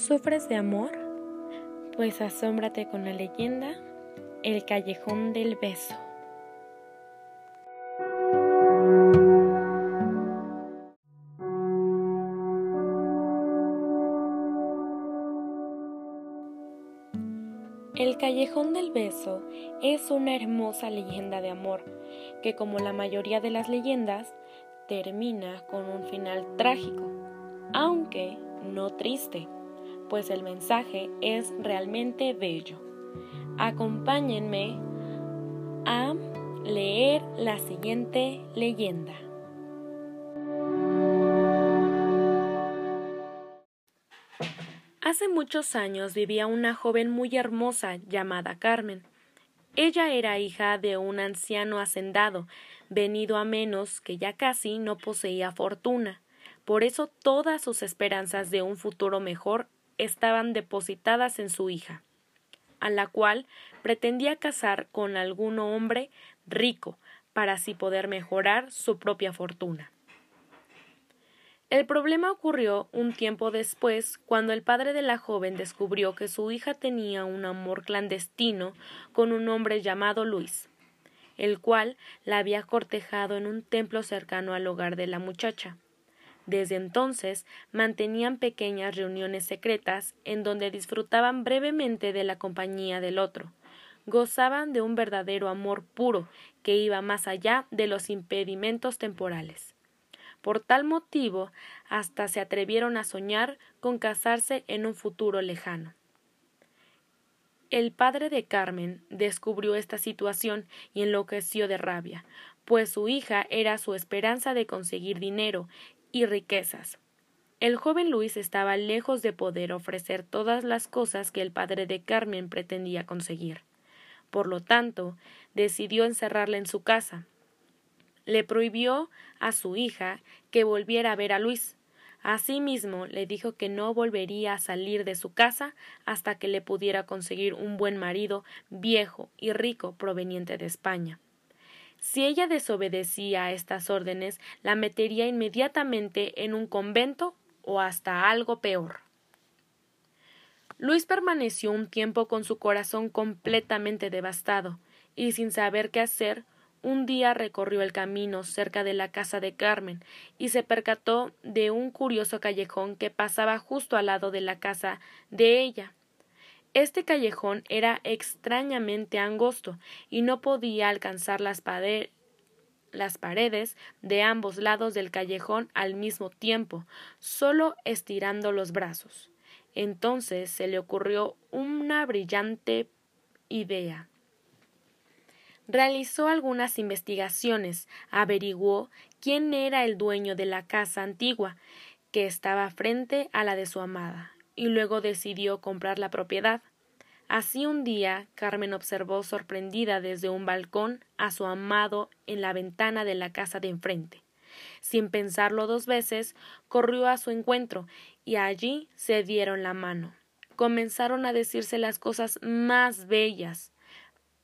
¿Sufres de amor? Pues asómbrate con la leyenda El callejón del beso. El callejón del beso es una hermosa leyenda de amor que como la mayoría de las leyendas termina con un final trágico, aunque no triste pues el mensaje es realmente bello. Acompáñenme a leer la siguiente leyenda. Hace muchos años vivía una joven muy hermosa llamada Carmen. Ella era hija de un anciano hacendado, venido a menos que ya casi no poseía fortuna. Por eso todas sus esperanzas de un futuro mejor estaban depositadas en su hija, a la cual pretendía casar con algún hombre rico para así poder mejorar su propia fortuna. El problema ocurrió un tiempo después, cuando el padre de la joven descubrió que su hija tenía un amor clandestino con un hombre llamado Luis, el cual la había cortejado en un templo cercano al hogar de la muchacha. Desde entonces mantenían pequeñas reuniones secretas en donde disfrutaban brevemente de la compañía del otro. Gozaban de un verdadero amor puro que iba más allá de los impedimentos temporales. Por tal motivo, hasta se atrevieron a soñar con casarse en un futuro lejano. El padre de Carmen descubrió esta situación y enloqueció de rabia, pues su hija era su esperanza de conseguir dinero y riquezas. El joven Luis estaba lejos de poder ofrecer todas las cosas que el padre de Carmen pretendía conseguir. Por lo tanto, decidió encerrarla en su casa. Le prohibió a su hija que volviera a ver a Luis. Asimismo, le dijo que no volvería a salir de su casa hasta que le pudiera conseguir un buen marido viejo y rico proveniente de España. Si ella desobedecía a estas órdenes, la metería inmediatamente en un convento o hasta algo peor. Luis permaneció un tiempo con su corazón completamente devastado, y sin saber qué hacer, un día recorrió el camino cerca de la casa de Carmen y se percató de un curioso callejón que pasaba justo al lado de la casa de ella. Este callejón era extrañamente angosto y no podía alcanzar las, las, paredes de ambos lados del callejón al mismo tiempo, solo estirando los brazos. Entonces se le ocurrió una brillante idea. Realizó algunas investigaciones, averiguó quién era el dueño de la casa antigua, que estaba frente a la de su amada, y luego decidió comprar la propiedad. Así un día Carmen observó sorprendida desde un balcón a su amado en la ventana de la casa de enfrente. Sin pensarlo dos veces, corrió a su encuentro y allí se dieron la mano. Comenzaron a decirse las cosas más bellas.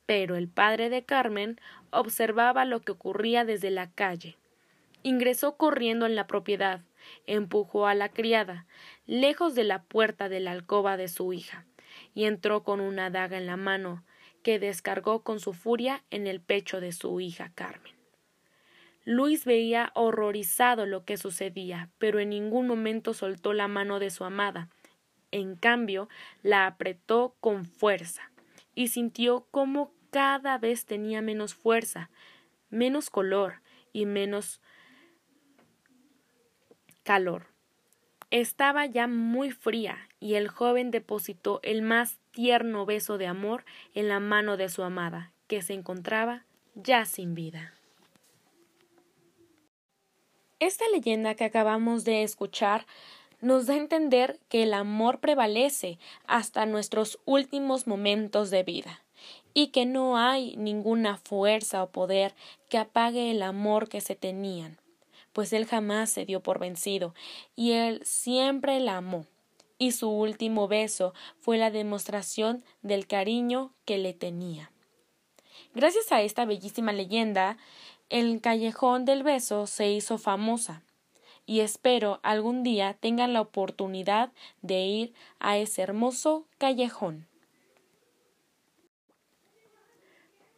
Pero el padre de Carmen observaba lo que ocurría desde la calle. Ingresó corriendo en la propiedad, empujó a la criada, lejos de la puerta de la alcoba de su hija, y entró con una daga en la mano, que descargó con su furia en el pecho de su hija Carmen. Luis veía horrorizado lo que sucedía, pero en ningún momento soltó la mano de su amada. En cambio, la apretó con fuerza, y sintió cómo cada vez tenía menos fuerza, menos color y menos calor. Estaba ya muy fría y el joven depositó el más tierno beso de amor en la mano de su amada, que se encontraba ya sin vida. Esta leyenda que acabamos de escuchar nos da a entender que el amor prevalece hasta nuestros últimos momentos de vida y que no hay ninguna fuerza o poder que apague el amor que se tenían pues él jamás se dio por vencido, y él siempre la amó, y su último beso fue la demostración del cariño que le tenía. Gracias a esta bellísima leyenda, el callejón del beso se hizo famosa, y espero algún día tengan la oportunidad de ir a ese hermoso callejón.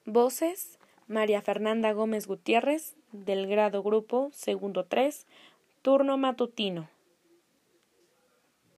Voces María Fernanda Gómez Gutiérrez, del grado grupo segundo 3, turno matutino.